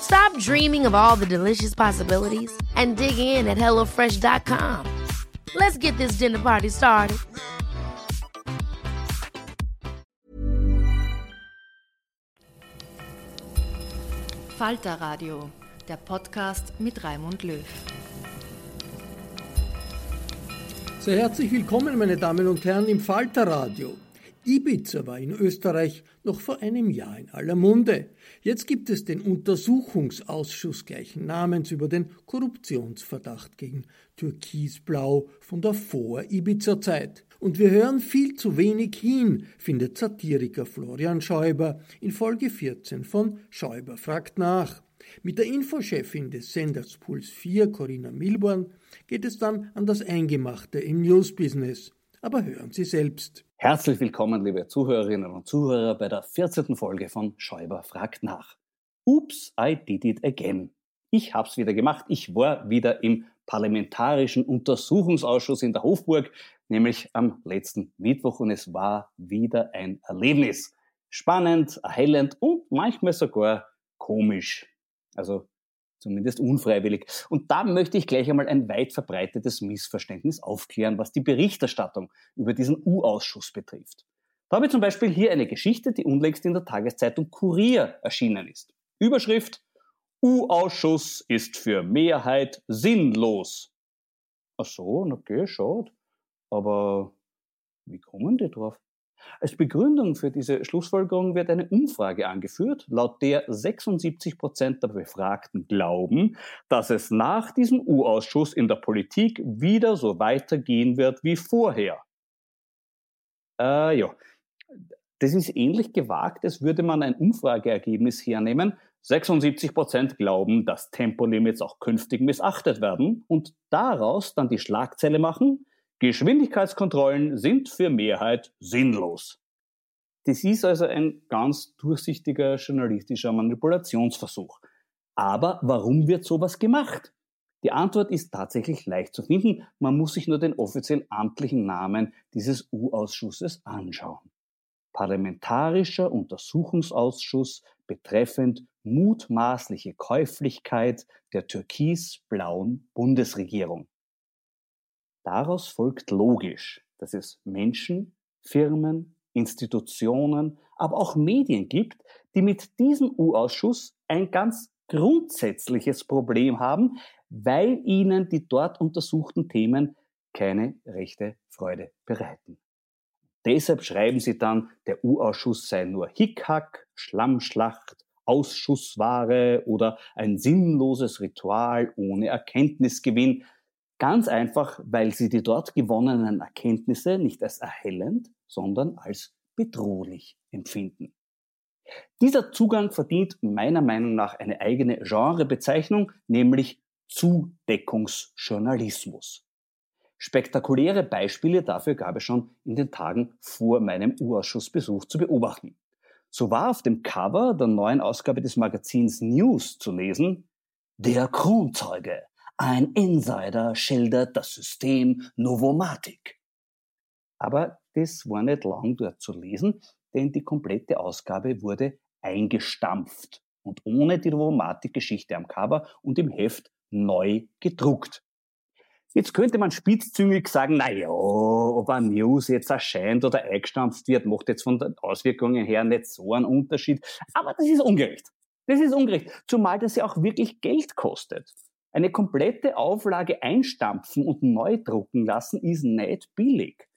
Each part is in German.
Stop dreaming of all the delicious possibilities and dig in at HelloFresh.com. Let's get this dinner party started. Falter Radio, der Podcast mit Raimund Löw. Sehr herzlich willkommen, meine Damen und Herren, im Falter Radio. Ibiza war in Österreich noch vor einem Jahr in aller Munde. Jetzt gibt es den Untersuchungsausschuss gleichen Namens über den Korruptionsverdacht gegen Türkisblau von der Vor-Ibiza-Zeit. Und wir hören viel zu wenig hin, findet Satiriker Florian Schäuber in Folge 14 von Schäuber fragt nach. Mit der Infochefin des Senders Puls 4, Corinna Milborn, geht es dann an das Eingemachte im Newsbusiness. Aber hören Sie selbst. Herzlich willkommen, liebe Zuhörerinnen und Zuhörer, bei der 14. Folge von Schäuber fragt nach. Oops, I did it again. Ich hab's wieder gemacht. Ich war wieder im Parlamentarischen Untersuchungsausschuss in der Hofburg, nämlich am letzten Mittwoch und es war wieder ein Erlebnis. Spannend, erhellend und manchmal sogar komisch. Also zumindest unfreiwillig. Und da möchte ich gleich einmal ein weit verbreitetes Missverständnis aufklären, was die Berichterstattung über diesen U-Ausschuss betrifft. Da habe ich zum Beispiel hier eine Geschichte, die unlängst in der Tageszeitung Kurier erschienen ist. Überschrift U-Ausschuss ist für Mehrheit sinnlos. Ach so, okay, schaut. Aber wie kommen die drauf? Als Begründung für diese Schlussfolgerung wird eine Umfrage angeführt, laut der 76 Prozent der Befragten glauben, dass es nach diesem U-Ausschuss in der Politik wieder so weitergehen wird wie vorher. Äh, ja, das ist ähnlich gewagt, als würde man ein Umfrageergebnis hernehmen. 76 Prozent glauben, dass Tempolimits auch künftig missachtet werden und daraus dann die Schlagzeile machen, Geschwindigkeitskontrollen sind für Mehrheit sinnlos. Das ist also ein ganz durchsichtiger journalistischer Manipulationsversuch. Aber warum wird sowas gemacht? Die Antwort ist tatsächlich leicht zu finden. Man muss sich nur den offiziell amtlichen Namen dieses U-Ausschusses anschauen. Parlamentarischer Untersuchungsausschuss betreffend mutmaßliche Käuflichkeit der türkis-blauen Bundesregierung. Daraus folgt logisch, dass es Menschen, Firmen, Institutionen, aber auch Medien gibt, die mit diesem U-Ausschuss ein ganz grundsätzliches Problem haben, weil ihnen die dort untersuchten Themen keine rechte Freude bereiten. Deshalb schreiben sie dann, der U-Ausschuss sei nur Hickhack, Schlammschlacht, Ausschussware oder ein sinnloses Ritual ohne Erkenntnisgewinn, Ganz einfach, weil sie die dort gewonnenen Erkenntnisse nicht als erhellend, sondern als bedrohlich empfinden. Dieser Zugang verdient meiner Meinung nach eine eigene Genrebezeichnung, nämlich Zudeckungsjournalismus. Spektakuläre Beispiele dafür gab es schon in den Tagen vor meinem U-Ausschussbesuch zu beobachten. So war auf dem Cover der neuen Ausgabe des Magazins News zu lesen, der Kronzeuge, ein Insider schildert das System Novomatic. Aber das war nicht lang dort zu lesen, denn die komplette Ausgabe wurde eingestampft und ohne die Novomatic-Geschichte am Cover und im Heft neu gedruckt. Jetzt könnte man spitzzüngig sagen, na ja, ob ein News jetzt erscheint oder eingestampft wird, macht jetzt von den Auswirkungen her nicht so einen Unterschied. Aber das ist ungerecht. Das ist ungerecht. Zumal das ja auch wirklich Geld kostet. Eine komplette Auflage einstampfen und neu drucken lassen ist nicht billig.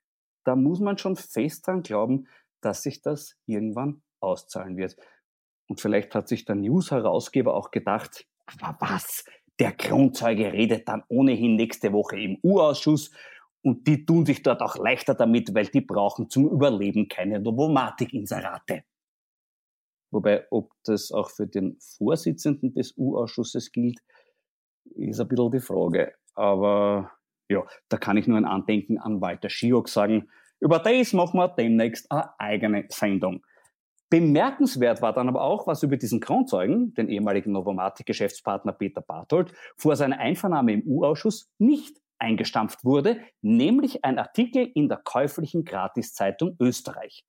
Da muss man schon fest dran glauben, dass sich das irgendwann auszahlen wird. Und vielleicht hat sich der News-Herausgeber auch gedacht, aber was? Der Kronzeuge redet dann ohnehin nächste Woche im U-Ausschuss und die tun sich dort auch leichter damit, weil die brauchen zum Überleben keine Novomatik-Inserate. Wobei, ob das auch für den Vorsitzenden des U-Ausschusses gilt, ist ein bisschen die Frage. Aber ja, da kann ich nur ein Andenken an Walter Schiok sagen. Über das machen wir demnächst eine eigene Sendung. Bemerkenswert war dann aber auch, was über diesen Kronzeugen, den ehemaligen Novomatic-Geschäftspartner Peter Barthold, vor seiner Einvernahme im U-Ausschuss nicht eingestampft wurde, nämlich ein Artikel in der käuflichen Gratiszeitung Österreich.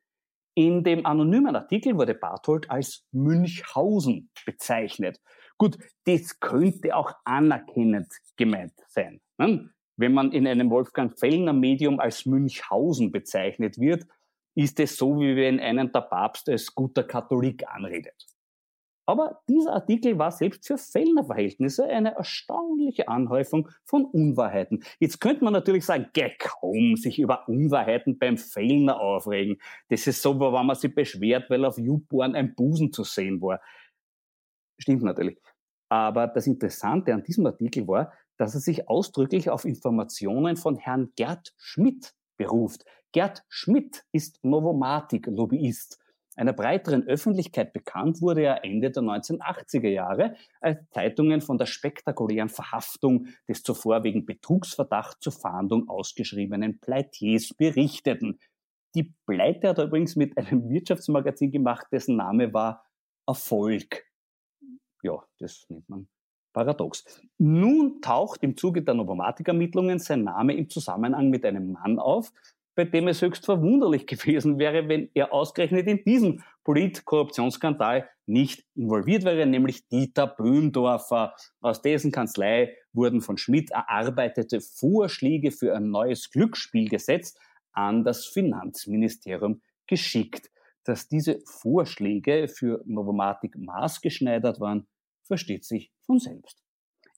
In dem anonymen Artikel wurde Barthold als Münchhausen bezeichnet. Gut, das könnte auch anerkennend gemeint sein. Ne? Wenn man in einem Wolfgang Fellner Medium als Münchhausen bezeichnet wird, ist es so, wie wenn einen der Papst als guter Katholik anredet. Aber dieser Artikel war selbst für Fellner Verhältnisse eine erstaunliche Anhäufung von Unwahrheiten. Jetzt könnte man natürlich sagen, kaum sich über Unwahrheiten beim Fellner aufregen. Das ist so, wenn man sich beschwert, weil auf YouPorn ein Busen zu sehen war. Stimmt natürlich. Aber das Interessante an diesem Artikel war, dass er sich ausdrücklich auf Informationen von Herrn Gerd Schmidt beruft. Gerd Schmidt ist Novomatic-Lobbyist. Einer breiteren Öffentlichkeit bekannt wurde er Ende der 1980er Jahre, als Zeitungen von der spektakulären Verhaftung des zuvor wegen Betrugsverdacht zur Fahndung ausgeschriebenen Pleitiers berichteten. Die Pleite hat er übrigens mit einem Wirtschaftsmagazin gemacht, dessen Name war Erfolg. Ja, das nennt man paradox. Nun taucht im Zuge der Novomatic-Ermittlungen sein Name im Zusammenhang mit einem Mann auf, bei dem es höchst verwunderlich gewesen wäre, wenn er ausgerechnet in diesem Politkorruptionsskandal nicht involviert wäre, nämlich Dieter Böhmdorfer. Aus dessen Kanzlei wurden von Schmidt erarbeitete Vorschläge für ein neues Glücksspielgesetz an das Finanzministerium geschickt. Dass diese Vorschläge für Novomatic maßgeschneidert waren, versteht sich von selbst.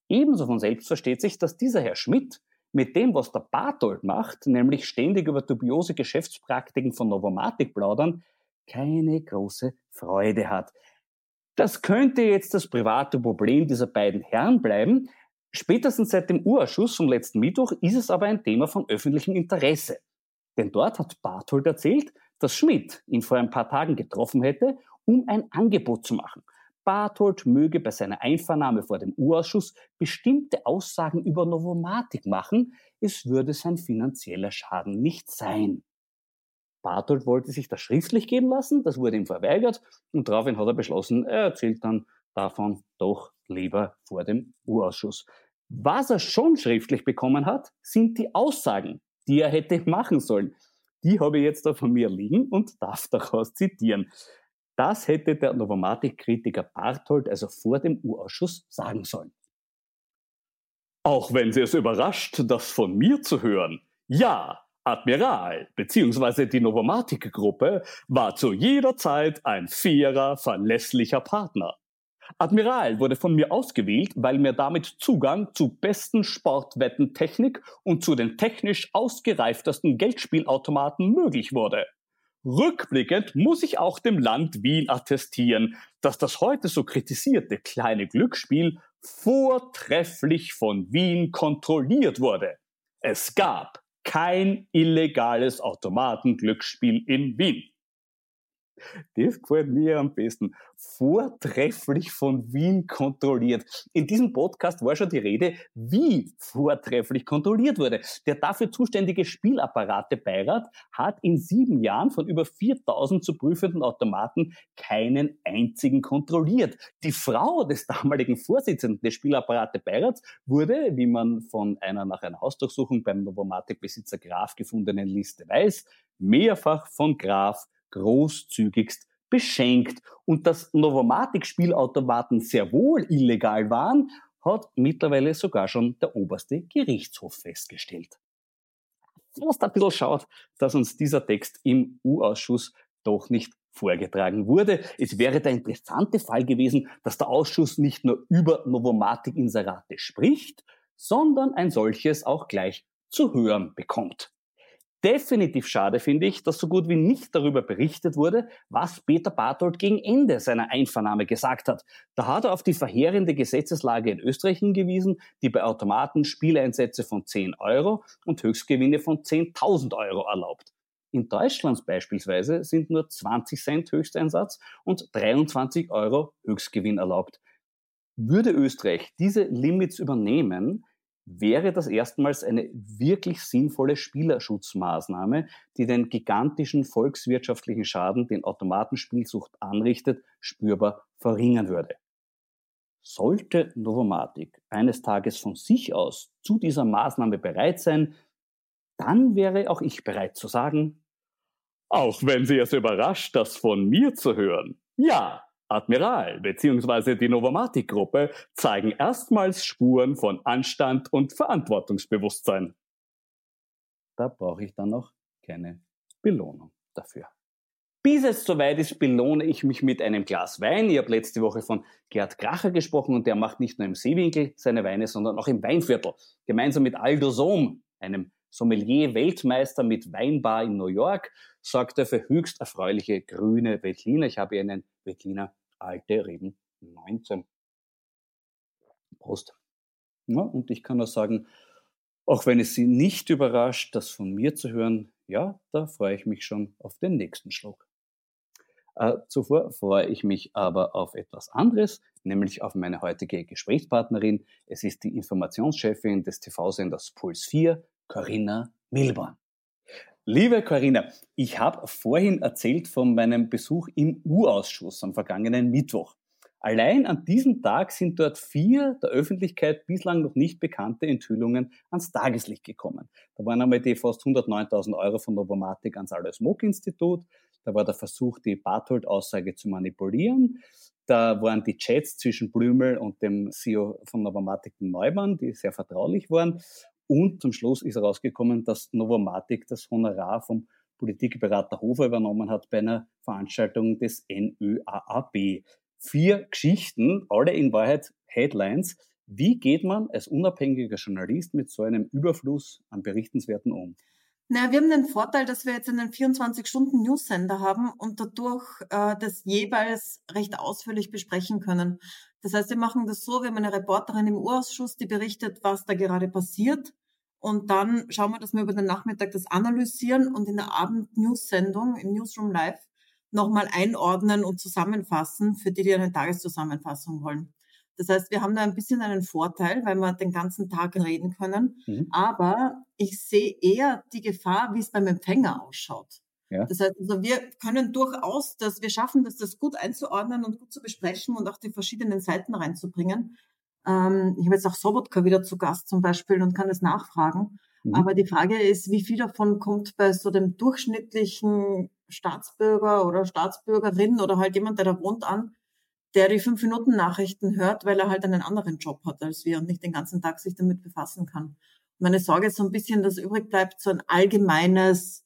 Ebenso von selbst versteht sich, dass dieser Herr Schmidt mit dem, was der Bartold macht, nämlich ständig über dubiose Geschäftspraktiken von Novomatic plaudern, keine große Freude hat. Das könnte jetzt das private Problem dieser beiden Herren bleiben. Spätestens seit dem Urausschuss vom letzten Mittwoch ist es aber ein Thema von öffentlichem Interesse. Denn dort hat Barthold erzählt, dass Schmidt ihn vor ein paar Tagen getroffen hätte, um ein Angebot zu machen. Barthold möge bei seiner Einvernahme vor dem U-Ausschuss bestimmte Aussagen über Novomatic machen, es würde sein finanzieller Schaden nicht sein. Barthold wollte sich das schriftlich geben lassen, das wurde ihm verweigert und daraufhin hat er beschlossen, er erzählt dann davon doch lieber vor dem U-Ausschuss. Was er schon schriftlich bekommen hat, sind die Aussagen, die er hätte machen sollen. Die habe ich jetzt da von mir liegen und darf daraus zitieren. Das hätte der Novomatic-Kritiker Barthold also vor dem U-Ausschuss sagen sollen. Auch wenn Sie es überrascht, das von mir zu hören. Ja, Admiral bzw. die Novomatic-Gruppe war zu jeder Zeit ein fairer, verlässlicher Partner. Admiral wurde von mir ausgewählt, weil mir damit Zugang zu besten Sportwettentechnik und zu den technisch ausgereiftesten Geldspielautomaten möglich wurde. Rückblickend muss ich auch dem Land Wien attestieren, dass das heute so kritisierte kleine Glücksspiel vortrefflich von Wien kontrolliert wurde. Es gab kein illegales Automatenglücksspiel in Wien. Das gefällt mir am besten. Vortrefflich von Wien kontrolliert. In diesem Podcast war schon die Rede, wie vortrefflich kontrolliert wurde. Der dafür zuständige Spielapparate-Beirat hat in sieben Jahren von über 4000 zu prüfenden Automaten keinen einzigen kontrolliert. Die Frau des damaligen Vorsitzenden des Spielapparate-Beirats wurde, wie man von einer nach einer Hausdurchsuchung beim Novomatic-Besitzer Graf gefundenen Liste weiß, mehrfach von Graf großzügigst beschenkt. Und dass Novomatic-Spielautomaten sehr wohl illegal waren, hat mittlerweile sogar schon der oberste Gerichtshof festgestellt. Was ein bisschen schaut, dass uns dieser Text im U-Ausschuss doch nicht vorgetragen wurde. Es wäre der interessante Fall gewesen, dass der Ausschuss nicht nur über Novomatic-Inserate spricht, sondern ein solches auch gleich zu hören bekommt. Definitiv schade finde ich, dass so gut wie nicht darüber berichtet wurde, was Peter Barthold gegen Ende seiner Einvernahme gesagt hat. Da hat er auf die verheerende Gesetzeslage in Österreich hingewiesen, die bei Automaten Spieleinsätze von 10 Euro und Höchstgewinne von 10.000 Euro erlaubt. In Deutschland beispielsweise sind nur 20 Cent Höchsteinsatz und 23 Euro Höchstgewinn erlaubt. Würde Österreich diese Limits übernehmen, wäre das erstmals eine wirklich sinnvolle Spielerschutzmaßnahme, die den gigantischen volkswirtschaftlichen Schaden, den Automatenspielsucht anrichtet, spürbar verringern würde. Sollte Novomatic eines Tages von sich aus zu dieser Maßnahme bereit sein, dann wäre auch ich bereit zu sagen, auch wenn Sie es überrascht, das von mir zu hören. Ja, Admiral bzw. die Novomatic-Gruppe zeigen erstmals Spuren von Anstand und Verantwortungsbewusstsein. Da brauche ich dann noch keine Belohnung dafür. Bis es soweit ist, belohne ich mich mit einem Glas Wein. Ich habe letzte Woche von Gerd Kracher gesprochen und der macht nicht nur im Seewinkel seine Weine, sondern auch im Weinviertel. Gemeinsam mit Aldo Sohm, einem Sommelier-Weltmeister mit Weinbar in New York, sorgt er für höchst erfreuliche grüne Veltliner. Ich habe hier einen Veltliner alte Reben 19. Prost. Ja, und ich kann auch sagen, auch wenn es Sie nicht überrascht, das von mir zu hören, ja, da freue ich mich schon auf den nächsten Schluck. Äh, zuvor freue ich mich aber auf etwas anderes, nämlich auf meine heutige Gesprächspartnerin. Es ist die Informationschefin des TV-Senders Puls 4, Corinna Milborn. Liebe Corinna, ich habe vorhin erzählt von meinem Besuch im U-Ausschuss am vergangenen Mittwoch. Allein an diesem Tag sind dort vier der Öffentlichkeit bislang noch nicht bekannte Enthüllungen ans Tageslicht gekommen. Da waren einmal die fast 109.000 Euro von Novomatic ans Alois Mock Institut. Da war der Versuch, die Barthold-Aussage zu manipulieren. Da waren die Chats zwischen Blümel und dem CEO von Novomatic Neumann, die sehr vertraulich waren. Und zum Schluss ist herausgekommen, dass Novomatic das Honorar vom Politikberater Hofer übernommen hat bei einer Veranstaltung des NÖAAB. Vier Geschichten, alle in Wahrheit Headlines. Wie geht man als unabhängiger Journalist mit so einem Überfluss an Berichtenswerten um? Naja, wir haben den Vorteil, dass wir jetzt einen 24-Stunden-News-Sender haben und dadurch äh, das jeweils recht ausführlich besprechen können. Das heißt, wir machen das so, wir haben eine Reporterin im Urausschuss, die berichtet, was da gerade passiert. Und dann schauen wir, dass wir über den Nachmittag das analysieren und in der Abend-News-Sendung im Newsroom Live nochmal einordnen und zusammenfassen für die, die eine Tageszusammenfassung wollen. Das heißt, wir haben da ein bisschen einen Vorteil, weil wir den ganzen Tag reden können. Mhm. Aber ich sehe eher die Gefahr, wie es beim Empfänger ausschaut. Ja. Das heißt, also wir können durchaus, dass wir schaffen, das, das gut einzuordnen und gut zu besprechen und auch die verschiedenen Seiten reinzubringen. Ähm, ich habe jetzt auch Sobotka wieder zu Gast zum Beispiel und kann das nachfragen. Mhm. Aber die Frage ist, wie viel davon kommt bei so dem durchschnittlichen Staatsbürger oder Staatsbürgerin oder halt jemand, der da wohnt an, der die fünf Minuten Nachrichten hört, weil er halt einen anderen Job hat als wir und nicht den ganzen Tag sich damit befassen kann. Meine Sorge ist so ein bisschen, dass übrig bleibt so ein allgemeines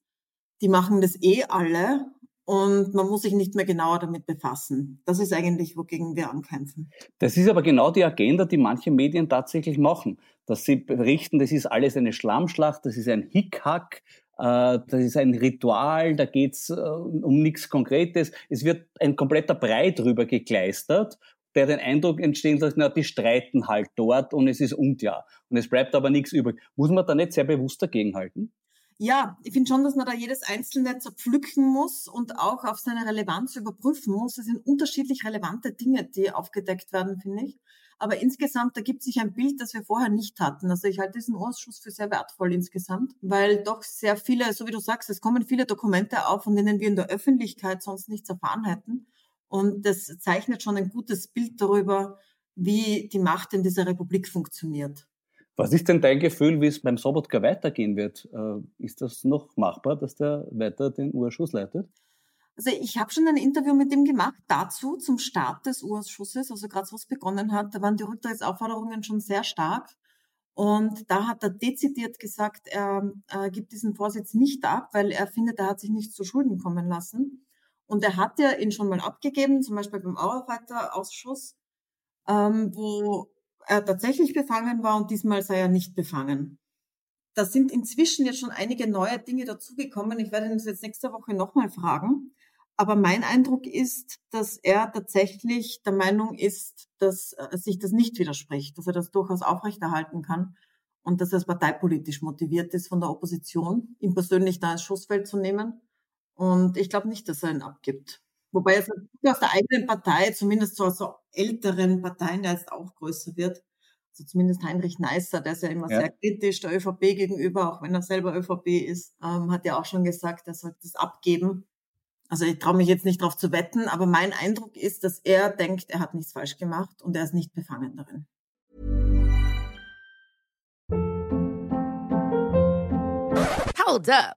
die machen das eh alle und man muss sich nicht mehr genauer damit befassen. Das ist eigentlich, wogegen wir ankämpfen. Das ist aber genau die Agenda, die manche Medien tatsächlich machen. Dass sie berichten, das ist alles eine Schlammschlacht, das ist ein Hickhack, das ist ein Ritual, da geht's äh, um nichts Konkretes. Es wird ein kompletter Brei drüber gekleistert der den Eindruck entstehen lässt, na, die streiten halt dort und es ist unklar. Und es bleibt aber nichts übrig. Muss man da nicht sehr bewusst dagegenhalten? Ja, ich finde schon, dass man da jedes Einzelne zerpflücken muss und auch auf seine Relevanz überprüfen muss. Es sind unterschiedlich relevante Dinge, die aufgedeckt werden, finde ich. Aber insgesamt ergibt sich ein Bild, das wir vorher nicht hatten. Also ich halte diesen Ausschuss für sehr wertvoll insgesamt, weil doch sehr viele, so wie du sagst, es kommen viele Dokumente auf, von denen wir in der Öffentlichkeit sonst nichts erfahren hätten. Und das zeichnet schon ein gutes Bild darüber, wie die Macht in dieser Republik funktioniert. Was ist denn dein Gefühl, wie es beim Sobotka weitergehen wird? Äh, ist das noch machbar, dass der weiter den Urschuss leitet? Also ich habe schon ein Interview mit ihm gemacht dazu zum Start des Urschusses, also gerade was begonnen hat, da waren die Rücktrittsaufforderungen schon sehr stark. Und da hat er dezidiert gesagt, er, er gibt diesen Vorsitz nicht ab, weil er findet, er hat sich nicht zu Schulden kommen lassen. Und er hat ja ihn schon mal abgegeben, zum Beispiel beim Auarbeiterausschuss, ähm, wo er tatsächlich befangen war und diesmal sei er nicht befangen. Da sind inzwischen jetzt schon einige neue Dinge dazugekommen. Ich werde ihn jetzt nächste Woche nochmal fragen. Aber mein Eindruck ist, dass er tatsächlich der Meinung ist, dass sich das nicht widerspricht, dass er das durchaus aufrechterhalten kann und dass er parteipolitisch motiviert ist von der Opposition, ihn persönlich da ins Schussfeld zu nehmen. Und ich glaube nicht, dass er ihn abgibt. Wobei es aus der eigenen Partei, zumindest so aus so älteren Parteien, der jetzt auch größer wird, also zumindest Heinrich Neisser, der ist ja immer ja. sehr kritisch der ÖVP gegenüber, auch wenn er selber ÖVP ist, ähm, hat ja auch schon gesagt, er sollte das abgeben. Also ich traue mich jetzt nicht darauf zu wetten, aber mein Eindruck ist, dass er denkt, er hat nichts falsch gemacht und er ist nicht befangen darin. Hold up.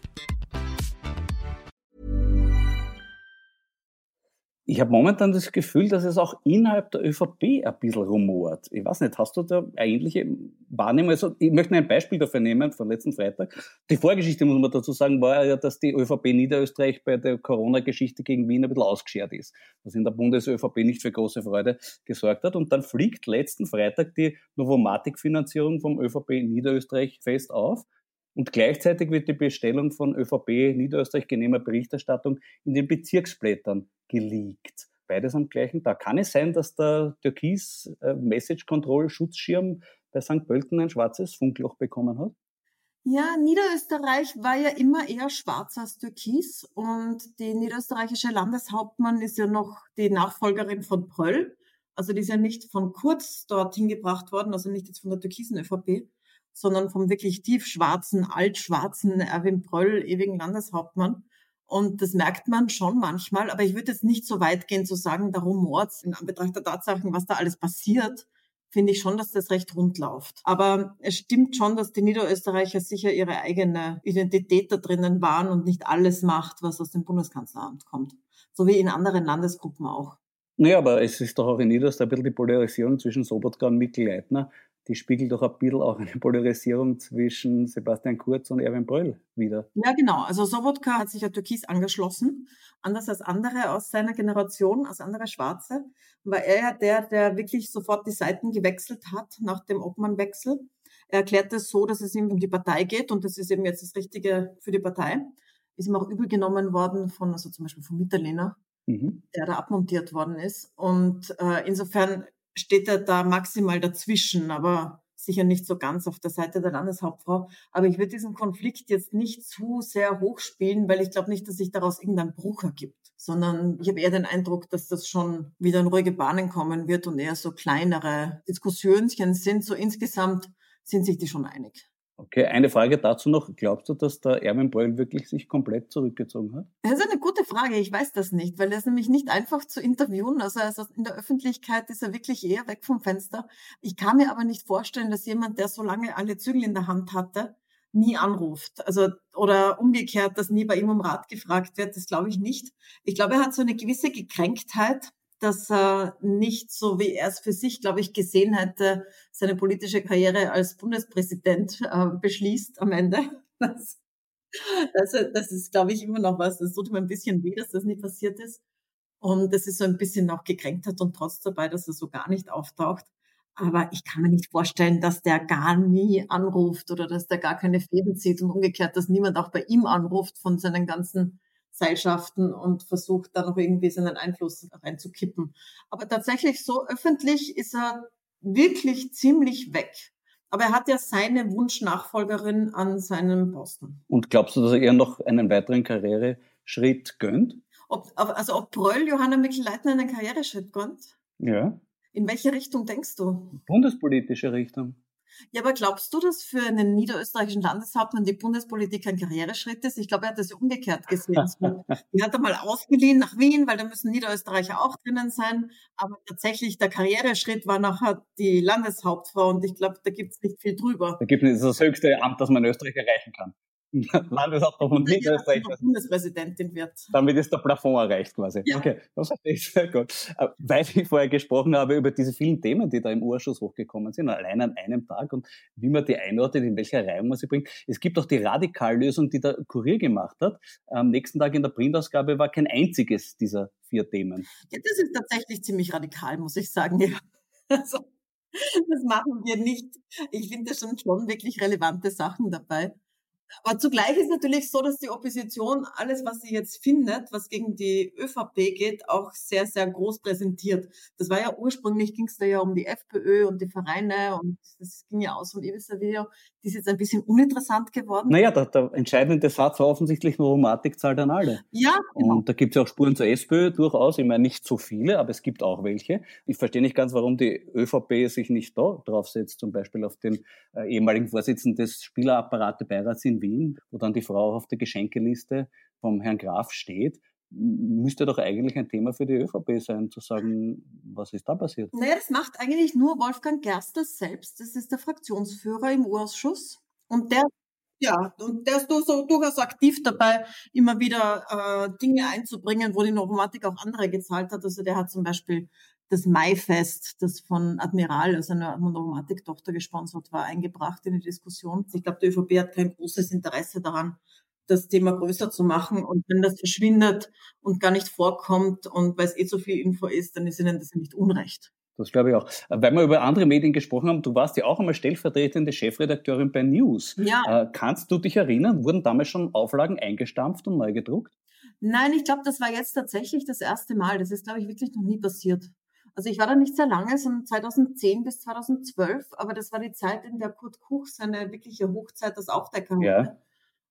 Ich habe momentan das Gefühl, dass es auch innerhalb der ÖVP ein bisschen rumort. Ich weiß nicht, hast du da ähnliche Wahrnehmung? Also, ich möchte ein Beispiel dafür nehmen von letzten Freitag. Die Vorgeschichte, muss man dazu sagen, war ja, dass die ÖVP Niederösterreich bei der Corona-Geschichte gegen Wien ein bisschen ausgeschert ist. Was in der Bundes-ÖVP nicht für große Freude gesorgt hat. Und dann fliegt letzten Freitag die Novomatic-Finanzierung vom ÖVP Niederösterreich fest auf. Und gleichzeitig wird die Bestellung von ÖVP Niederösterreich genehmer Berichterstattung in den Bezirksblättern geleakt. Beides am gleichen Tag. Kann es sein, dass der Türkis äh, Message Control Schutzschirm bei St. Pölten ein schwarzes Funkloch bekommen hat? Ja, Niederösterreich war ja immer eher schwarz als Türkis und die niederösterreichische Landeshauptmann ist ja noch die Nachfolgerin von Pröll. Also die ist ja nicht von Kurz dorthin gebracht worden, also nicht jetzt von der türkisen ÖVP, sondern vom wirklich tiefschwarzen, altschwarzen Erwin Pröll, ewigen Landeshauptmann. Und das merkt man schon manchmal, aber ich würde jetzt nicht so weit gehen zu sagen, darum Mords in Anbetracht der Tatsachen, was da alles passiert, finde ich schon, dass das recht rund läuft. Aber es stimmt schon, dass die Niederösterreicher sicher ihre eigene Identität da drinnen waren und nicht alles macht, was aus dem Bundeskanzleramt kommt. So wie in anderen Landesgruppen auch. Naja, aber es ist doch auch in Niederösterreich ein bisschen die Polarisierung zwischen Sobotka und Mikkel Leitner die spiegelt doch ein bisschen auch eine Polarisierung zwischen Sebastian Kurz und Erwin Bröll wieder. Ja, genau. Also Sobotka hat sich ja Türkis angeschlossen, anders als andere aus seiner Generation, als andere Schwarze, war er ja der, der wirklich sofort die Seiten gewechselt hat nach dem Obmannwechsel. Er erklärt es so, dass es ihm um die Partei geht und das ist eben jetzt das Richtige für die Partei. Ist ihm auch übel genommen worden von, also zum Beispiel von Mitterlehner, mhm. der da abmontiert worden ist. Und äh, insofern steht er da maximal dazwischen, aber sicher nicht so ganz auf der Seite der Landeshauptfrau. Aber ich würde diesen Konflikt jetzt nicht zu sehr hochspielen, weil ich glaube nicht, dass sich daraus irgendein Bruch ergibt, sondern ich habe eher den Eindruck, dass das schon wieder in ruhige Bahnen kommen wird und eher so kleinere Diskussionchen sind. So insgesamt sind sich die schon einig. Okay, eine Frage dazu noch. Glaubst du, dass der Erwin Beul wirklich sich komplett zurückgezogen hat? Das ist eine gute Frage. Ich weiß das nicht, weil er ist nämlich nicht einfach zu interviewen. Also, also in der Öffentlichkeit ist er wirklich eher weg vom Fenster. Ich kann mir aber nicht vorstellen, dass jemand, der so lange alle Zügel in der Hand hatte, nie anruft. Also, oder umgekehrt, dass nie bei ihm um Rat gefragt wird. Das glaube ich nicht. Ich glaube, er hat so eine gewisse Gekränktheit dass er nicht so, wie er es für sich, glaube ich, gesehen hätte, seine politische Karriere als Bundespräsident äh, beschließt am Ende. Das, das, das ist, glaube ich, immer noch was. Das tut mir ein bisschen weh, dass das nicht passiert ist. Und das ist so ein bisschen noch gekränkt hat und trotz dabei, dass er so gar nicht auftaucht. Aber ich kann mir nicht vorstellen, dass der gar nie anruft oder dass der gar keine Fäden zieht und umgekehrt, dass niemand auch bei ihm anruft von seinen ganzen Seilschaften und versucht da noch irgendwie seinen Einfluss reinzukippen. Aber tatsächlich so öffentlich ist er wirklich ziemlich weg. Aber er hat ja seine Wunschnachfolgerin an seinem Posten. Und glaubst du, dass er ihr noch einen weiteren Karriereschritt gönnt? Ob, also ob Bröll Johanna Mikl-Leitner einen Karriereschritt gönnt? Ja. In welche Richtung denkst du? Bundespolitische Richtung. Ja, aber glaubst du, dass für einen niederösterreichischen Landeshauptmann die Bundespolitik ein Karriereschritt ist? Ich glaube, er hat das ja umgekehrt gesehen. die hat er mal ausgeliehen nach Wien, weil da müssen Niederösterreicher auch drinnen sein. Aber tatsächlich, der Karriereschritt war nachher die Landeshauptfrau und ich glaube, da gibt es nicht viel drüber. Da gibt es das höchste Amt, das man in Österreich erreichen kann. Landeshauptmann von Niederösterreich. Bundespräsidentin wird. Damit ist der Plafond erreicht quasi. Ja. Okay, das verstehe ich sehr gut. Äh, weil ich vorher gesprochen habe über diese vielen Themen, die da im Urschuss hochgekommen sind, allein an einem Tag und wie man die einordnet, in welcher Reihe man sie bringt. Es gibt auch die Radikallösung, die der Kurier gemacht hat. Am nächsten Tag in der Printausgabe war kein einziges dieser vier Themen. Ja, das ist tatsächlich ziemlich radikal, muss ich sagen. Ja. Also, das machen wir nicht. Ich finde, da sind schon wirklich relevante Sachen dabei. Aber zugleich ist natürlich so, dass die Opposition alles, was sie jetzt findet, was gegen die ÖVP geht, auch sehr, sehr groß präsentiert. Das war ja ursprünglich, ging es da ja um die FPÖ und die Vereine und das ging ja aus vom Ibiza-Video. Die ist jetzt ein bisschen uninteressant geworden. Naja, der, der entscheidende Satz war offensichtlich, Novomatic zahlt an alle. Ja, genau. Und da gibt es ja auch Spuren zur SPÖ durchaus. Ich meine, nicht so viele, aber es gibt auch welche. Ich verstehe nicht ganz, warum die ÖVP sich nicht da draufsetzt, zum Beispiel auf den äh, ehemaligen Vorsitzenden des Spielerapparate-Beirats in Wien, wo dann die Frau auf der Geschenkeliste vom Herrn Graf steht, müsste doch eigentlich ein Thema für die ÖVP sein, zu sagen, was ist da passiert? Naja, das macht eigentlich nur Wolfgang Gerster selbst. Das ist der Fraktionsführer im Urausschuss. Und der, ja, und der ist durchaus aktiv dabei, immer wieder äh, Dinge einzubringen, wo die Novomatik auch andere gezahlt hat. Also der hat zum Beispiel das Maifest, das von Admiral, also einer Novomatic-Tochter gesponsert war, eingebracht in die Diskussion. Ich glaube, die ÖVP hat kein großes Interesse daran, das Thema größer zu machen. Und wenn das verschwindet und gar nicht vorkommt und weil es eh so viel Info ist, dann ist ihnen das ja nicht unrecht. Das glaube ich auch. Weil wir über andere Medien gesprochen haben, du warst ja auch einmal stellvertretende Chefredakteurin bei News. Ja. Äh, kannst du dich erinnern, wurden damals schon Auflagen eingestampft und neu gedruckt? Nein, ich glaube, das war jetzt tatsächlich das erste Mal. Das ist, glaube ich, wirklich noch nie passiert. Also ich war da nicht sehr lange, sondern 2010 bis 2012, aber das war die Zeit, in der Kurt Kuch seine wirkliche Hochzeit als Aufdecker hatte. Ja.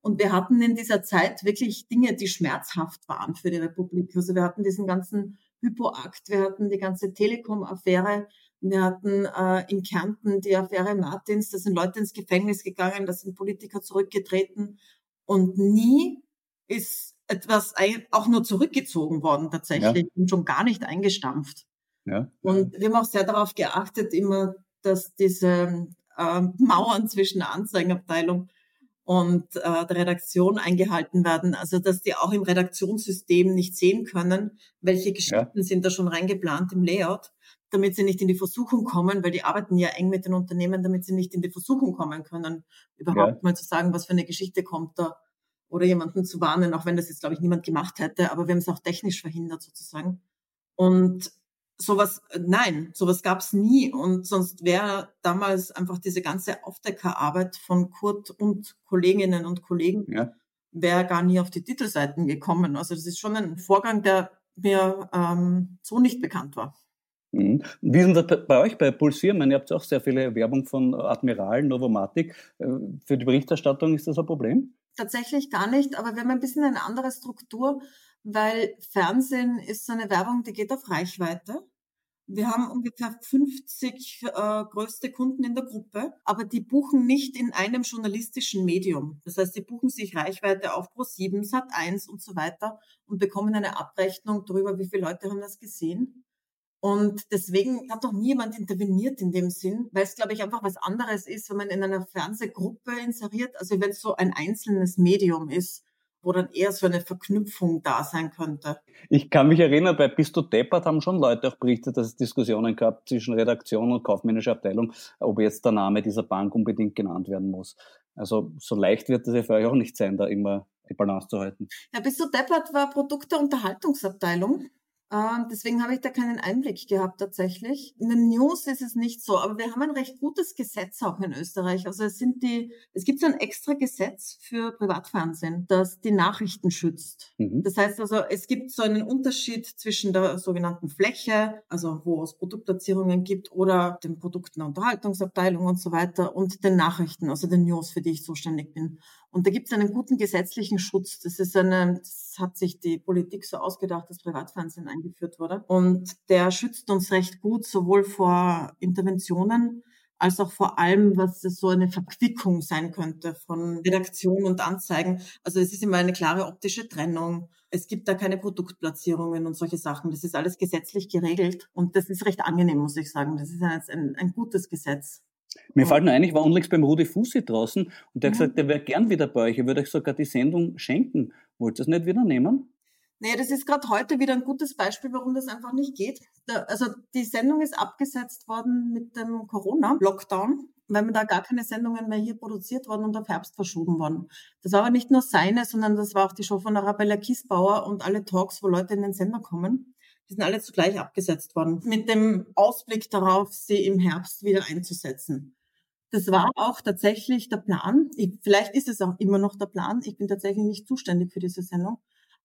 Und wir hatten in dieser Zeit wirklich Dinge, die schmerzhaft waren für die Republik. Also wir hatten diesen ganzen Hypoakt, wir hatten die ganze Telekom-Affäre, wir hatten äh, in Kärnten die Affäre Martins, da sind Leute ins Gefängnis gegangen, da sind Politiker zurückgetreten und nie ist etwas auch nur zurückgezogen worden tatsächlich ja. und schon gar nicht eingestampft. Ja. Und wir haben auch sehr darauf geachtet, immer, dass diese äh, Mauern zwischen der Anzeigenabteilung und äh, der Redaktion eingehalten werden. Also dass die auch im Redaktionssystem nicht sehen können, welche Geschichten ja. sind da schon reingeplant im Layout, damit sie nicht in die Versuchung kommen, weil die arbeiten ja eng mit den Unternehmen, damit sie nicht in die Versuchung kommen können, überhaupt ja. mal zu sagen, was für eine Geschichte kommt da oder jemanden zu warnen, auch wenn das jetzt, glaube ich, niemand gemacht hätte, aber wir haben es auch technisch verhindert sozusagen. Und sowas, äh, nein, sowas gab es nie. Und sonst wäre damals einfach diese ganze Aufdeckerarbeit von Kurt und Kolleginnen und Kollegen ja. wäre gar nie auf die Titelseiten gekommen. Also das ist schon ein Vorgang, der mir ähm, so nicht bekannt war. Mhm. Wie ist denn das bei euch bei Pulsier? ihr habt auch sehr viele Werbung von Admiral, Novomatic. Äh, für die Berichterstattung ist das ein Problem? Tatsächlich gar nicht, aber wir haben ein bisschen eine andere Struktur weil Fernsehen ist so eine Werbung, die geht auf Reichweite. Wir haben ungefähr 50 äh, größte Kunden in der Gruppe, aber die buchen nicht in einem journalistischen Medium. Das heißt, die buchen sich Reichweite auf Pro7, Sat1 und so weiter und bekommen eine Abrechnung darüber, wie viele Leute haben das gesehen. Und deswegen hat doch niemand interveniert in dem Sinn, weil es, glaube ich, einfach was anderes ist, wenn man in einer Fernsehgruppe inseriert, also wenn es so ein einzelnes Medium ist wo dann eher so eine Verknüpfung da sein könnte. Ich kann mich erinnern, bei Bist du deppert haben schon Leute auch berichtet, dass es Diskussionen gab zwischen Redaktion und kaufmännischer Abteilung, ob jetzt der Name dieser Bank unbedingt genannt werden muss. Also so leicht wird es ja für euch auch nicht sein, da immer die Balance zu halten. Ja, Bist du deppert war Produkte- Unterhaltungsabteilung. Ähm, deswegen habe ich da keinen Einblick gehabt tatsächlich. In den News ist es nicht so, aber wir haben ein recht gutes Gesetz auch in Österreich. Also es sind die, es gibt so ein extra Gesetz für Privatfernsehen, das die Nachrichten schützt. Mhm. Das heißt also, es gibt so einen Unterschied zwischen der sogenannten Fläche, also wo es Produktplatzierungen gibt, oder den Produkten der Unterhaltungsabteilung und so weiter und den Nachrichten, also den News, für die ich zuständig bin. Und da gibt es einen guten gesetzlichen Schutz. Das ist eine, das hat sich die Politik so ausgedacht, dass Privatfernsehen eingeführt wurde. Und der schützt uns recht gut, sowohl vor Interventionen als auch vor allem, was so eine Verquickung sein könnte von Redaktion und Anzeigen. Also es ist immer eine klare optische Trennung. Es gibt da keine Produktplatzierungen und solche Sachen. Das ist alles gesetzlich geregelt und das ist recht angenehm, muss ich sagen. Das ist ein, ein, ein gutes Gesetz. Mir fällt nur ein, ich war unlängst beim Rudi Fussi draußen und der hat gesagt, der wäre gern wieder bei euch. Er würde euch sogar die Sendung schenken. Wollt ihr es nicht wieder nehmen? Nee, das ist gerade heute wieder ein gutes Beispiel, warum das einfach nicht geht. also die Sendung ist abgesetzt worden mit dem Corona-Lockdown, weil mir da gar keine Sendungen mehr hier produziert worden und auf Herbst verschoben worden. Das war aber nicht nur seine, sondern das war auch die Show von Arabella Kiesbauer und alle Talks, wo Leute in den Sender kommen. Die sind alle zugleich abgesetzt worden, mit dem Ausblick darauf, sie im Herbst wieder einzusetzen. Das war auch tatsächlich der Plan. Ich, vielleicht ist es auch immer noch der Plan. Ich bin tatsächlich nicht zuständig für diese Sendung.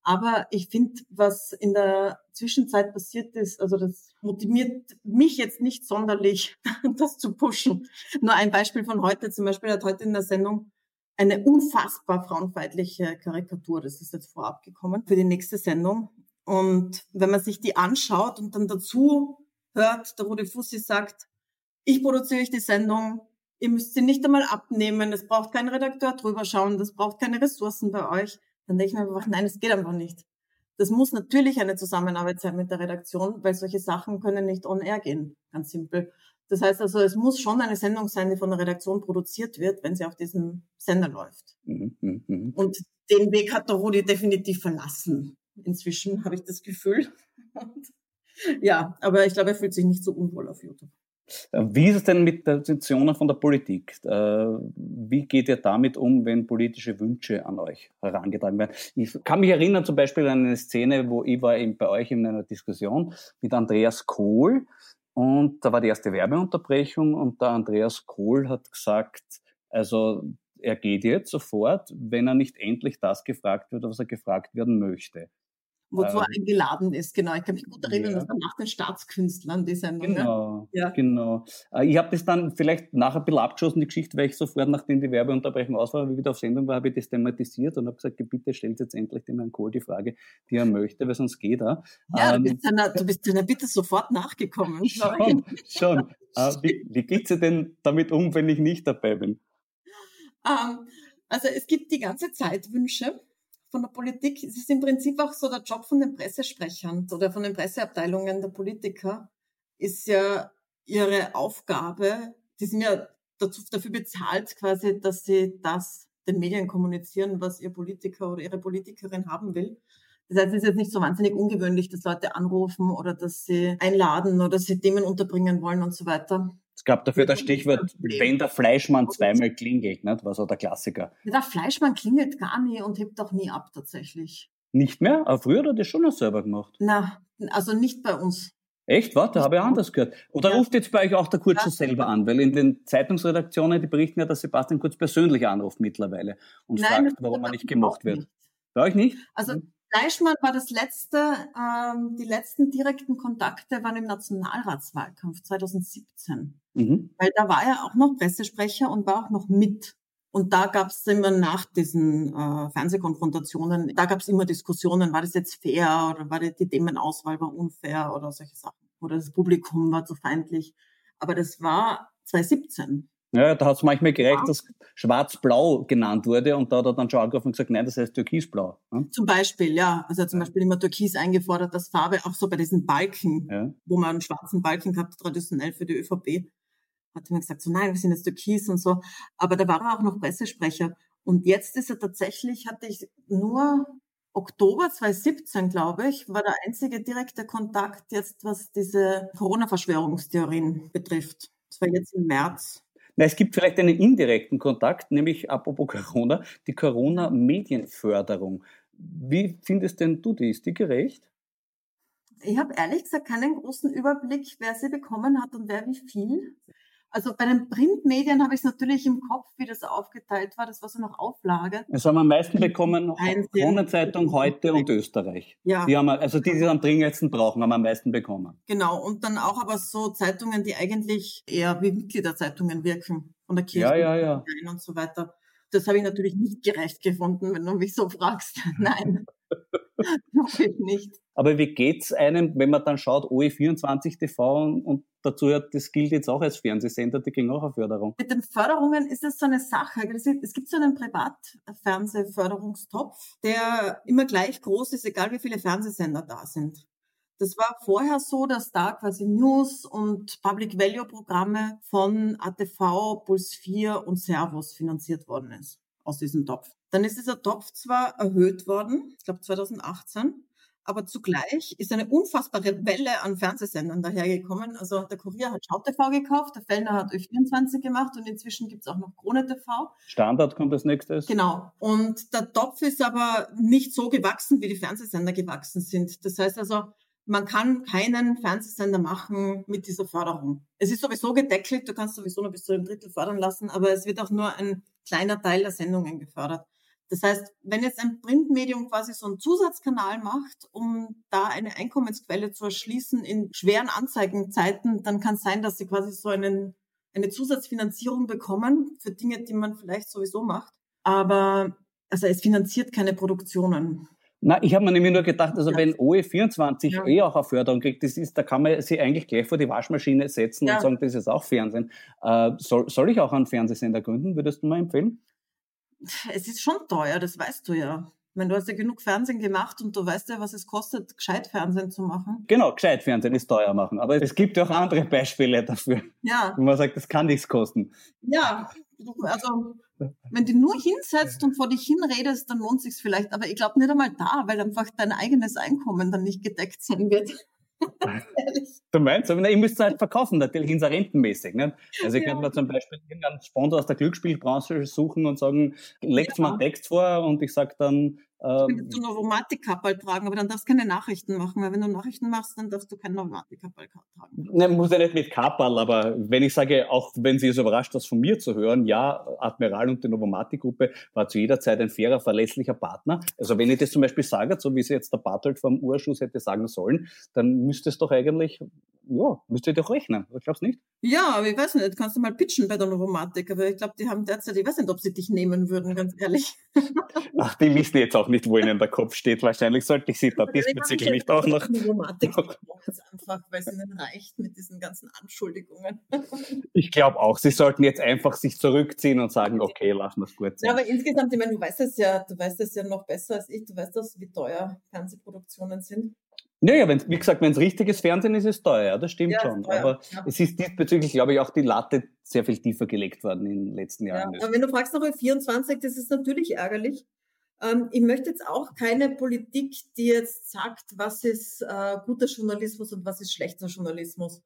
Aber ich finde, was in der Zwischenzeit passiert ist, also das motiviert mich jetzt nicht sonderlich, das zu pushen. Nur ein Beispiel von heute. Zum Beispiel hat heute in der Sendung eine unfassbar frauenfeindliche Karikatur, das ist jetzt vorab gekommen, für die nächste Sendung. Und wenn man sich die anschaut und dann dazu hört, der Rudi Fussi sagt, ich produziere euch die Sendung, ihr müsst sie nicht einmal abnehmen, es braucht kein Redakteur drüber schauen, das braucht keine Ressourcen bei euch, dann denke ich mir einfach, nein, es geht einfach nicht. Das muss natürlich eine Zusammenarbeit sein mit der Redaktion, weil solche Sachen können nicht on air gehen, ganz simpel. Das heißt also, es muss schon eine Sendung sein, die von der Redaktion produziert wird, wenn sie auf diesem Sender läuft. Mhm, mh, mh. Und den Weg hat der Rudi definitiv verlassen. Inzwischen habe ich das Gefühl. ja, aber ich glaube, er fühlt sich nicht so unwohl auf YouTube. Wie ist es denn mit der Positionen von der Politik? Äh, wie geht ihr damit um, wenn politische Wünsche an euch herangetragen werden? Ich kann mich erinnern zum Beispiel an eine Szene, wo ich war bei euch in einer Diskussion mit Andreas Kohl und da war die erste Werbeunterbrechung und der Andreas Kohl hat gesagt, also er geht jetzt sofort, wenn er nicht endlich das gefragt wird, was er gefragt werden möchte wozu er ähm, eingeladen ist. Genau, ich kann mich gut erinnern, ja. das war nach den Staatskünstlern die Sendung. Genau, ja. genau. Äh, ich habe das dann vielleicht nachher ein bisschen abgeschossen, die Geschichte, weil ich sofort, nachdem die Werbeunterbrechung aus war, wie wieder auf Sendung war, habe ich das thematisiert und habe gesagt, bitte stellt jetzt endlich dem Herrn Kohl die Frage, die er möchte, weil sonst geht er. Ja, ähm, du, bist deiner, du bist deiner Bitte sofort nachgekommen. Schon, schon. Äh, wie, wie geht sie denn damit um, wenn ich nicht dabei bin? Ähm, also es gibt die ganze Zeit Wünsche von der Politik. Es ist im Prinzip auch so der Job von den Pressesprechern oder von den Presseabteilungen der Politiker ist ja ihre Aufgabe, die sind ja dazu, dafür bezahlt quasi, dass sie das den Medien kommunizieren, was ihr Politiker oder ihre Politikerin haben will. Das heißt, es ist jetzt nicht so wahnsinnig ungewöhnlich, dass Leute anrufen oder dass sie einladen oder sie Themen unterbringen wollen und so weiter. Es gab dafür das Stichwort, wenn der Fleischmann zweimal klingelt, nicht? was so der Klassiker. Der Fleischmann klingelt gar nie und hebt auch nie ab tatsächlich. Nicht mehr? Aber früher hat er das schon noch selber gemacht. Na, also nicht bei uns. Echt? Warte, habe ich anders gehört. Oder ja. ruft jetzt bei euch auch der Kurz ja. selber an? Weil in den Zeitungsredaktionen, die berichten ja, dass Sebastian Kurz persönlich anruft mittlerweile und Nein, fragt, warum er nicht gemacht wird. Nicht. Bei euch nicht? Also hm. Fleischmann war das letzte, ähm, die letzten direkten Kontakte waren im Nationalratswahlkampf 2017. Mhm. Weil da war er auch noch Pressesprecher und war auch noch mit. Und da gab es immer nach diesen äh, Fernsehkonfrontationen, da gab es immer Diskussionen, war das jetzt fair oder war die, die Themenauswahl war unfair oder solche Sachen. Oder das Publikum war zu feindlich. Aber das war 2017. Ja, da hat es manchmal gereicht, ja. dass Schwarz-Blau genannt wurde und da hat er dann schon angerufen und gesagt, nein, das heißt Türkisblau. Ne? Zum Beispiel, ja. Also zum Beispiel immer Türkis eingefordert, dass Farbe auch so bei diesen Balken, ja. wo man einen schwarzen Balken gehabt, traditionell für die ÖVP, hat immer gesagt, so nein, wir sind jetzt Türkis und so. Aber da war er auch noch Pressesprecher. Und jetzt ist er tatsächlich, hatte ich nur Oktober 2017, glaube ich, war der einzige direkte Kontakt jetzt, was diese Corona-Verschwörungstheorien betrifft. Das war jetzt im März. Na, es gibt vielleicht einen indirekten Kontakt, nämlich apropos Corona, die Corona-Medienförderung. Wie findest denn du die? Ist die gerecht? Ich habe ehrlich gesagt keinen großen Überblick, wer sie bekommen hat und wer wie viel. Also bei den Printmedien habe ich es natürlich im Kopf, wie das aufgeteilt war. Das war so nach Auflage. Es haben am meisten bekommen Kronenzeitung heute und Österreich. Ja. Die haben, also die, die am dringendsten brauchen, haben am meisten bekommen. Genau. Und dann auch aber so Zeitungen, die eigentlich eher wie Mitgliederzeitungen wirken. Von der Kirche ja, ja, ja. und so weiter. Das habe ich natürlich nicht gerecht gefunden, wenn du mich so fragst. Nein, ich nicht. Aber wie geht's einem, wenn man dann schaut, OE24 TV und, und dazu, das gilt jetzt auch als Fernsehsender, die kriegen auch eine Förderung. Mit den Förderungen ist es so eine Sache. Es gibt so einen Privatfernsehförderungstopf, der immer gleich groß ist, egal wie viele Fernsehsender da sind. Das war vorher so, dass da quasi News und Public Value Programme von ATV, Puls 4 und Servus finanziert worden ist aus diesem Topf. Dann ist dieser Topf zwar erhöht worden, ich glaube 2018, aber zugleich ist eine unfassbare Welle an Fernsehsendern dahergekommen. Also der Kurier hat Schau TV gekauft, der Fellner hat Ö24 gemacht und inzwischen gibt's auch noch Krone TV. Standard kommt als nächstes. Genau. Und der Topf ist aber nicht so gewachsen, wie die Fernsehsender gewachsen sind. Das heißt also, man kann keinen Fernsehsender machen mit dieser Förderung. Es ist sowieso gedeckelt, du kannst sowieso nur bis zu einem Drittel fördern lassen, aber es wird auch nur ein kleiner Teil der Sendungen gefördert. Das heißt, wenn jetzt ein Printmedium quasi so einen Zusatzkanal macht, um da eine Einkommensquelle zu erschließen in schweren Anzeigenzeiten, dann kann es sein, dass sie quasi so einen, eine Zusatzfinanzierung bekommen für Dinge, die man vielleicht sowieso macht. Aber also es finanziert keine Produktionen. Na, ich habe mir nämlich nur gedacht, also ja. wenn OE24 ja. eh auch eine Förderung kriegt, das ist, da kann man sie eigentlich gleich vor die Waschmaschine setzen ja. und sagen, das ist auch Fernsehen. Äh, soll, soll ich auch einen Fernsehsender gründen? Würdest du mal empfehlen? Es ist schon teuer, das weißt du ja. Wenn du hast ja genug Fernsehen gemacht und du weißt ja, was es kostet, gescheit Fernsehen zu machen. Genau, gescheit Fernsehen ist teuer machen. Aber es gibt ja auch andere Beispiele dafür. Ja. Wo man sagt, das kann nichts kosten. Ja, also wenn du nur hinsetzt und vor dich hinredest, dann lohnt sich's vielleicht. Aber ich glaube nicht einmal da, weil einfach dein eigenes Einkommen dann nicht gedeckt sein wird. du meinst, aber ihr müsst es halt verkaufen, natürlich inserentenmäßig. Ne? Also ich ja. könnte mir zum Beispiel irgendeinen Sponsor aus der Glücksspielbranche suchen und sagen, legt ja. mal einen Text vor und ich sage dann, ähm, du Novomatic-Kappal tragen, aber dann darfst du keine Nachrichten machen, weil wenn du Nachrichten machst, dann darfst du kein Novomatic-Kappal tragen. Ne, muss ja nicht mit Kappal, aber wenn ich sage, auch wenn Sie es überrascht, das von mir zu hören, ja, Admiral und die Novomatic-Gruppe war zu jeder Zeit ein fairer, verlässlicher Partner. Also wenn ich das zum Beispiel sage, so wie es jetzt der Bartelt vom Urschuss hätte sagen sollen, dann müsste es doch eigentlich, ja, müsste ihr doch rechnen. Ich glaube nicht. Ja, aber ich weiß nicht, kannst du mal pitchen bei der Novomatic, aber ich glaube, die haben derzeit, ich weiß nicht, ob sie dich nehmen würden, ganz ehrlich. Ach, die wissen jetzt auch nicht, wo ihnen der Kopf steht. Wahrscheinlich sollte ich sie da diesbezüglich nicht auch noch. Romantik einfach, weil es ihnen reicht mit diesen ganzen Anschuldigungen. Ich glaube auch, sie sollten jetzt einfach sich zurückziehen und sagen, okay, lassen wir es gut sein. Ja, aber insgesamt, ich meine, du weißt es ja, du weißt es ja noch besser als ich, du weißt das, wie teuer Fernsehproduktionen sind. Naja, wenn, wie gesagt, wenn es richtiges Fernsehen ist, ist es teuer, das stimmt ja, schon. Teuer, aber ja. es ist diesbezüglich, glaube ich, auch die Latte sehr viel tiefer gelegt worden in den letzten Jahren. Ja, aber wenn du fragst nach 24, das ist natürlich ärgerlich, ich möchte jetzt auch keine Politik, die jetzt sagt, was ist äh, guter Journalismus und was ist schlechter Journalismus.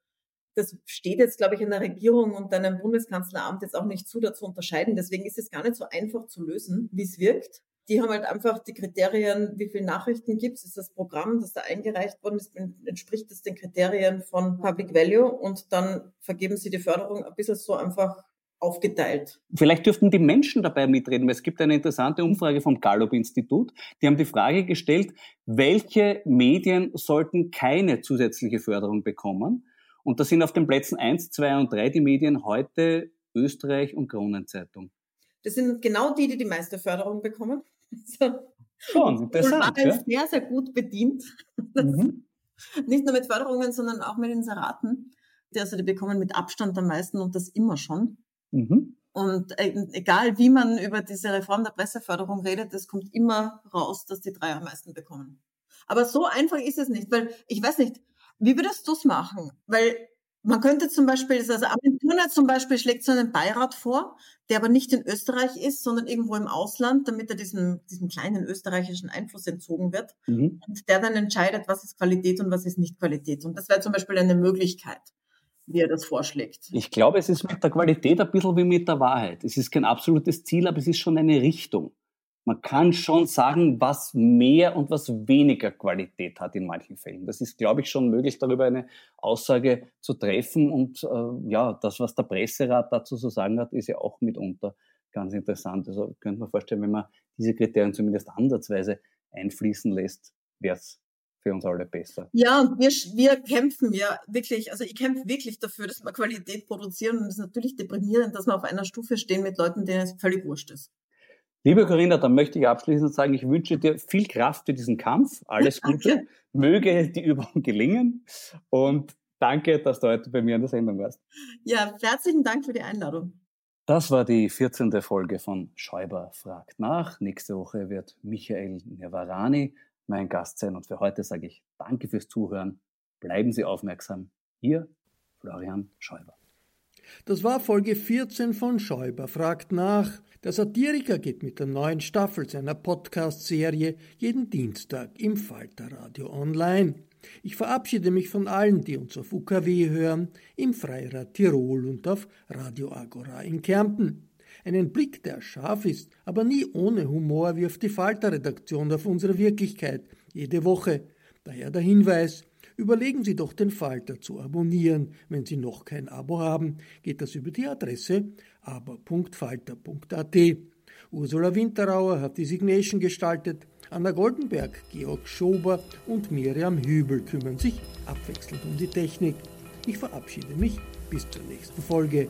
Das steht jetzt, glaube ich, in der Regierung und einem Bundeskanzleramt jetzt auch nicht zu, dazu unterscheiden. Deswegen ist es gar nicht so einfach zu lösen, wie es wirkt. Die haben halt einfach die Kriterien, wie viele Nachrichten gibt es, ist das Programm, das da eingereicht worden ist, entspricht das den Kriterien von Public Value und dann vergeben sie die Förderung ein bisschen so einfach aufgeteilt. Vielleicht dürften die Menschen dabei mitreden, weil es gibt eine interessante Umfrage vom Gallup-Institut. Die haben die Frage gestellt, welche Medien sollten keine zusätzliche Förderung bekommen? Und da sind auf den Plätzen eins, zwei und drei die Medien heute Österreich und Kronenzeitung. Das sind genau die, die die meiste Förderung bekommen. Schon, interessant. Und war sehr, sehr gut bedient. Mhm. Nicht nur mit Förderungen, sondern auch mit Inseraten. Also die bekommen mit Abstand am meisten und das immer schon. Mhm. Und äh, egal wie man über diese Reform der Presseförderung redet, es kommt immer raus, dass die drei am meisten bekommen. Aber so einfach ist es nicht, weil ich weiß nicht, wie würdest du es machen? Weil man könnte zum Beispiel, also Aventurner zum Beispiel schlägt so einen Beirat vor, der aber nicht in Österreich ist, sondern irgendwo im Ausland, damit er diesem, diesem kleinen österreichischen Einfluss entzogen wird mhm. und der dann entscheidet, was ist Qualität und was ist nicht Qualität. Und das wäre zum Beispiel eine Möglichkeit wie er das vorschlägt. Ich glaube, es ist mit der Qualität ein bisschen wie mit der Wahrheit. Es ist kein absolutes Ziel, aber es ist schon eine Richtung. man kann schon sagen, was mehr und was weniger Qualität hat in manchen Fällen. Das ist, glaube ich, schon möglich, darüber eine Aussage zu treffen. Und äh, ja, das, was der Presserat dazu zu sagen hat, ist ja auch mitunter ganz interessant. Also könnte man vorstellen, wenn man diese Kriterien zumindest ansatzweise einfließen lässt, wäre es für uns alle besser. Ja, und wir, wir kämpfen ja wirklich, also ich kämpfe wirklich dafür, dass wir Qualität produzieren und es ist natürlich deprimierend, dass wir auf einer Stufe stehen mit Leuten, denen es völlig wurscht ist. Liebe Corinna, dann möchte ich abschließend sagen, ich wünsche dir viel Kraft für diesen Kampf. Alles Gute. Möge die Übung gelingen. Und danke, dass du heute bei mir in der Sendung warst. Ja, herzlichen Dank für die Einladung. Das war die 14. Folge von Schäuber fragt nach. Nächste Woche wird Michael Nevarani mein Gast sein. Und für heute sage ich Danke fürs Zuhören. Bleiben Sie aufmerksam. Ihr Florian Schäuber. Das war Folge 14 von Schäuber fragt nach. Der Satiriker geht mit der neuen Staffel seiner Podcast-Serie jeden Dienstag im Falterradio online. Ich verabschiede mich von allen, die uns auf UKW hören, im Freirad Tirol und auf Radio Agora in Kärnten. Einen Blick, der scharf ist, aber nie ohne Humor, wirft die Falter-Redaktion auf unsere Wirklichkeit jede Woche. Daher der Hinweis, Überlegen Sie doch den Falter zu abonnieren. Wenn Sie noch kein Abo haben, geht das über die Adresse aber.falter.at. Ursula Winterauer hat die Signation gestaltet. Anna Goldenberg, Georg Schober und Miriam Hübel kümmern sich abwechselnd um die Technik. Ich verabschiede mich bis zur nächsten Folge.